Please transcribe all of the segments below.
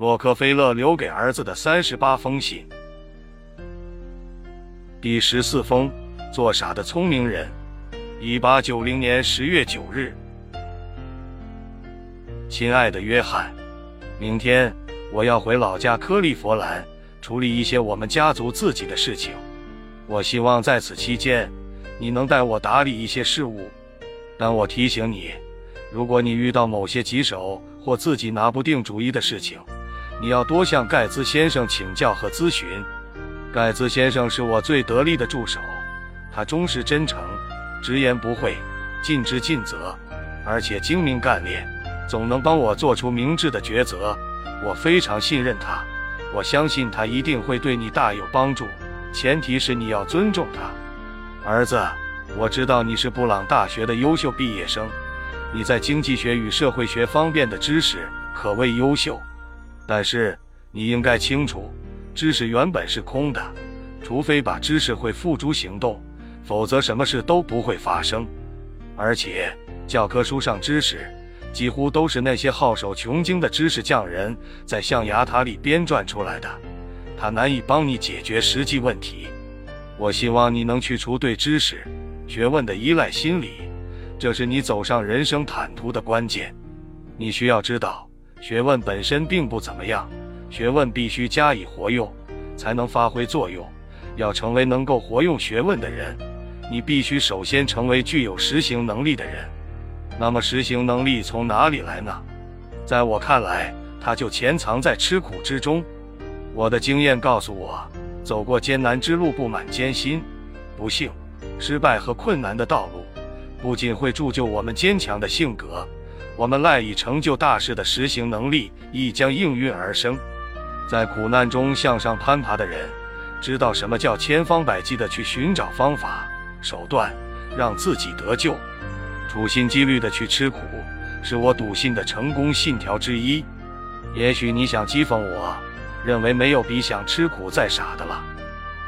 洛克菲勒留给儿子的三十八封信，第十四封：做傻的聪明人。一八九零年十月九日，亲爱的约翰，明天我要回老家克利佛兰处理一些我们家族自己的事情。我希望在此期间，你能带我打理一些事务。但我提醒你，如果你遇到某些棘手或自己拿不定主意的事情，你要多向盖茨先生请教和咨询。盖茨先生是我最得力的助手，他忠实真诚，直言不讳，尽职尽责，而且精明干练，总能帮我做出明智的抉择。我非常信任他，我相信他一定会对你大有帮助。前提是你要尊重他，儿子。我知道你是布朗大学的优秀毕业生，你在经济学与社会学方面的知识可谓优秀。但是你应该清楚，知识原本是空的，除非把知识会付诸行动，否则什么事都不会发生。而且教科书上知识几乎都是那些好手穷经的知识匠人在象牙塔里编撰出来的，它难以帮你解决实际问题。我希望你能去除对知识、学问的依赖心理，这是你走上人生坦途的关键。你需要知道。学问本身并不怎么样，学问必须加以活用，才能发挥作用。要成为能够活用学问的人，你必须首先成为具有实行能力的人。那么，实行能力从哪里来呢？在我看来，它就潜藏在吃苦之中。我的经验告诉我，走过艰难之路，布满艰辛、不幸、失败和困难的道路，不仅会铸就我们坚强的性格。我们赖以成就大事的实行能力亦将应运而生。在苦难中向上攀爬的人，知道什么叫千方百计地去寻找方法、手段，让自己得救。处心积虑地去吃苦，是我笃信的成功信条之一。也许你想讥讽我，认为没有比想吃苦再傻的了。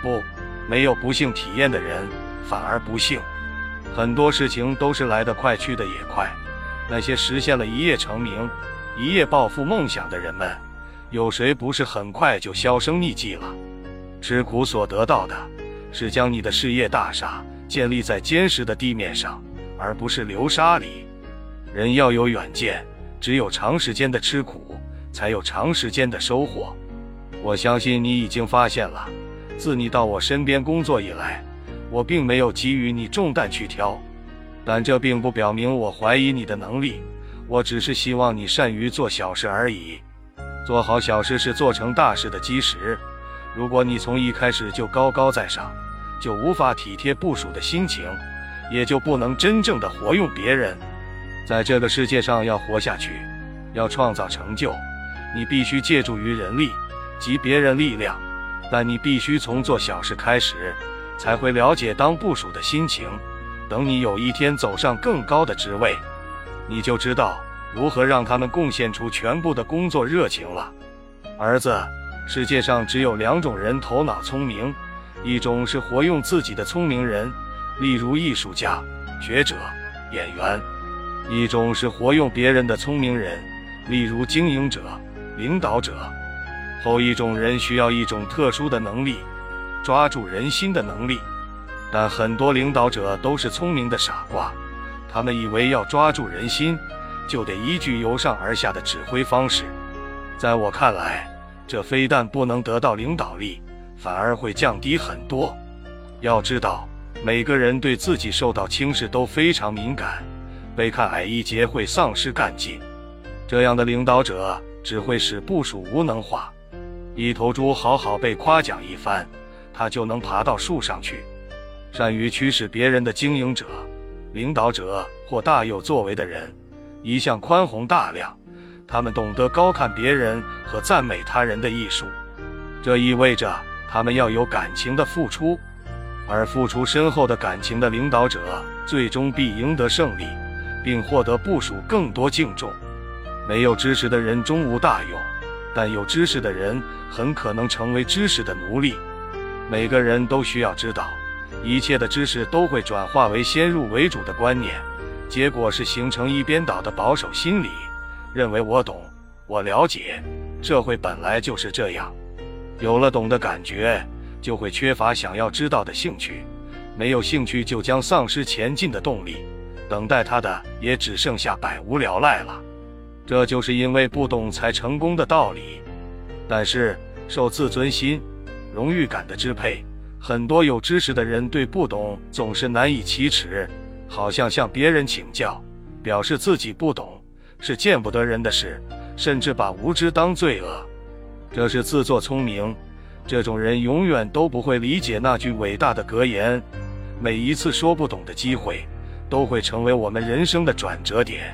不，没有不幸体验的人反而不幸。很多事情都是来得快，去得也快。那些实现了一夜成名、一夜暴富梦想的人们，有谁不是很快就销声匿迹了？吃苦所得到的，是将你的事业大厦建立在坚实的地面上，而不是流沙里。人要有远见，只有长时间的吃苦，才有长时间的收获。我相信你已经发现了，自你到我身边工作以来，我并没有给予你重担去挑。但这并不表明我怀疑你的能力，我只是希望你善于做小事而已。做好小事是做成大事的基石。如果你从一开始就高高在上，就无法体贴部署的心情，也就不能真正的活用别人。在这个世界上要活下去，要创造成就，你必须借助于人力及别人力量。但你必须从做小事开始，才会了解当部署的心情。等你有一天走上更高的职位，你就知道如何让他们贡献出全部的工作热情了。儿子，世界上只有两种人头脑聪明，一种是活用自己的聪明人，例如艺术家、学者、演员；一种是活用别人的聪明人，例如经营者、领导者。后一种人需要一种特殊的能力，抓住人心的能力。但很多领导者都是聪明的傻瓜，他们以为要抓住人心，就得依据由上而下的指挥方式。在我看来，这非但不能得到领导力，反而会降低很多。要知道，每个人对自己受到轻视都非常敏感，被看矮一截会丧失干劲。这样的领导者只会使部署无能化。一头猪好好被夸奖一番，它就能爬到树上去。善于驱使别人的经营者、领导者或大有作为的人，一向宽宏大量。他们懂得高看别人和赞美他人的艺术，这意味着他们要有感情的付出，而付出深厚的感情的领导者，最终必赢得胜利，并获得部署更多敬重。没有知识的人终无大用，但有知识的人很可能成为知识的奴隶。每个人都需要知道。一切的知识都会转化为先入为主的观念，结果是形成一边倒的保守心理，认为我懂，我了解，社会本来就是这样，有了懂的感觉，就会缺乏想要知道的兴趣，没有兴趣就将丧失前进的动力，等待他的也只剩下百无聊赖了。这就是因为不懂才成功的道理。但是受自尊心、荣誉感的支配，很多有知识的人对不懂总是难以启齿，好像向别人请教，表示自己不懂是见不得人的事，甚至把无知当罪恶，这是自作聪明。这种人永远都不会理解那句伟大的格言：每一次说不懂的机会，都会成为我们人生的转折点。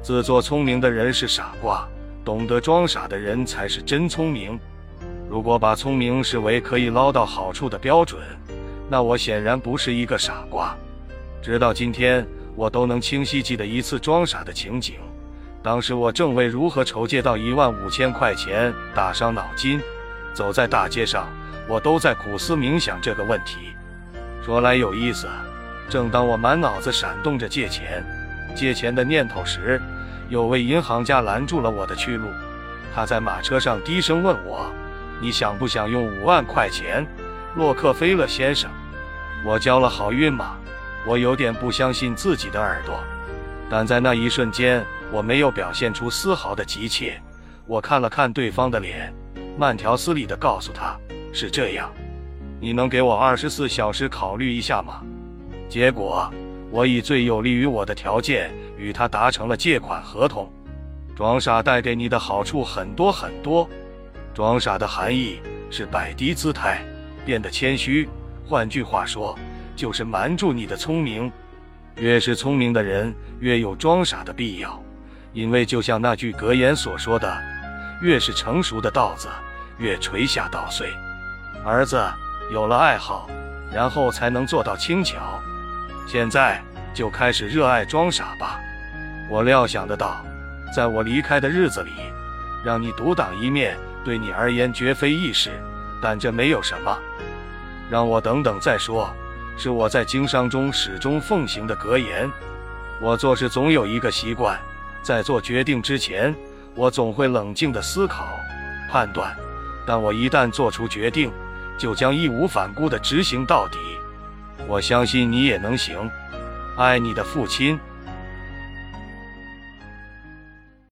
自作聪明的人是傻瓜，懂得装傻的人才是真聪明。如果把聪明视为可以捞到好处的标准，那我显然不是一个傻瓜。直到今天，我都能清晰记得一次装傻的情景。当时我正为如何筹借到一万五千块钱打伤脑筋，走在大街上，我都在苦思冥想这个问题。说来有意思，正当我满脑子闪动着借钱、借钱的念头时，有位银行家拦住了我的去路，他在马车上低声问我：“你想不想用五万块钱，洛克菲勒先生？”我交了好运吗？我有点不相信自己的耳朵，但在那一瞬间，我没有表现出丝毫的急切。我看了看对方的脸，慢条斯理地告诉他：“是这样，你能给我二十四小时考虑一下吗？”结果。我以最有利于我的条件与他达成了借款合同。装傻带给你的好处很多很多。装傻的含义是摆低姿态，变得谦虚。换句话说，就是瞒住你的聪明。越是聪明的人，越有装傻的必要。因为就像那句格言所说的：“越是成熟的稻子，越垂下稻穗。”儿子有了爱好，然后才能做到轻巧。现在就开始热爱装傻吧。我料想得到，在我离开的日子里，让你独当一面，对你而言绝非易事。但这没有什么，让我等等再说。是我在经商中始终奉行的格言。我做事总有一个习惯，在做决定之前，我总会冷静地思考、判断。但我一旦做出决定，就将义无反顾地执行到底。我相信你也能行，爱你的父亲。